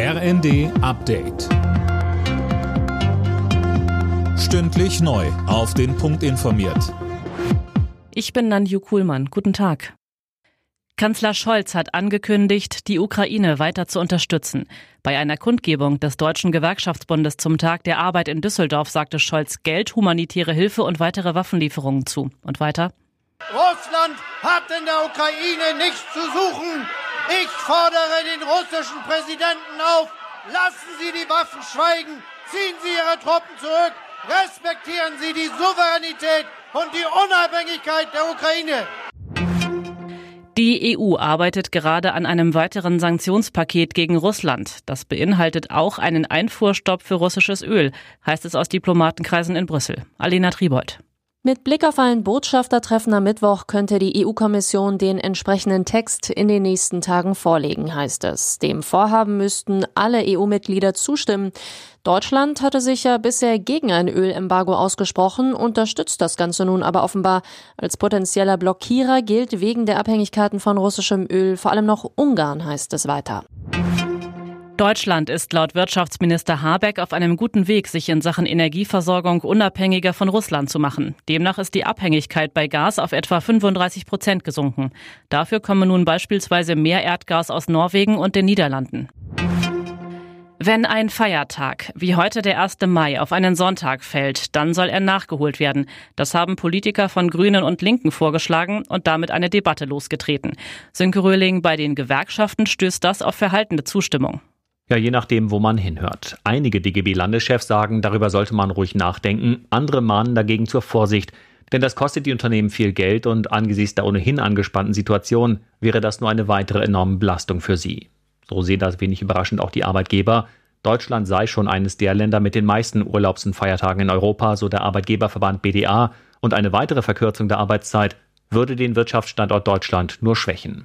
RND Update. Stündlich neu. Auf den Punkt informiert. Ich bin Nanju Kuhlmann. Guten Tag. Kanzler Scholz hat angekündigt, die Ukraine weiter zu unterstützen. Bei einer Kundgebung des Deutschen Gewerkschaftsbundes zum Tag der Arbeit in Düsseldorf sagte Scholz Geld, humanitäre Hilfe und weitere Waffenlieferungen zu. Und weiter? Russland hat in der Ukraine nichts zu suchen. Ich fordere den russischen Präsidenten auf, lassen Sie die Waffen schweigen, ziehen Sie Ihre Truppen zurück, respektieren Sie die Souveränität und die Unabhängigkeit der Ukraine. Die EU arbeitet gerade an einem weiteren Sanktionspaket gegen Russland. Das beinhaltet auch einen Einfuhrstopp für russisches Öl, heißt es aus Diplomatenkreisen in Brüssel. Alena Tribold. Mit Blick auf ein Botschaftertreffen am Mittwoch könnte die EU-Kommission den entsprechenden Text in den nächsten Tagen vorlegen, heißt es. Dem Vorhaben müssten alle EU-Mitglieder zustimmen. Deutschland hatte sich ja bisher gegen ein Ölembargo ausgesprochen, unterstützt das Ganze nun aber offenbar. Als potenzieller Blockierer gilt wegen der Abhängigkeiten von russischem Öl vor allem noch Ungarn, heißt es weiter. Deutschland ist laut Wirtschaftsminister Habeck auf einem guten Weg, sich in Sachen Energieversorgung unabhängiger von Russland zu machen. Demnach ist die Abhängigkeit bei Gas auf etwa 35 Prozent gesunken. Dafür komme nun beispielsweise mehr Erdgas aus Norwegen und den Niederlanden. Wenn ein Feiertag wie heute der 1. Mai auf einen Sonntag fällt, dann soll er nachgeholt werden. Das haben Politiker von Grünen und Linken vorgeschlagen und damit eine Debatte losgetreten. Sönke Röhling, bei den Gewerkschaften stößt das auf verhaltene Zustimmung. Ja, je nachdem, wo man hinhört. Einige DGB-Landeschefs sagen, darüber sollte man ruhig nachdenken, andere mahnen dagegen zur Vorsicht, denn das kostet die Unternehmen viel Geld und angesichts der ohnehin angespannten Situation wäre das nur eine weitere enorme Belastung für sie. So sehen das wenig überraschend auch die Arbeitgeber. Deutschland sei schon eines der Länder mit den meisten Urlaubs- und Feiertagen in Europa, so der Arbeitgeberverband BDA, und eine weitere Verkürzung der Arbeitszeit würde den Wirtschaftsstandort Deutschland nur schwächen.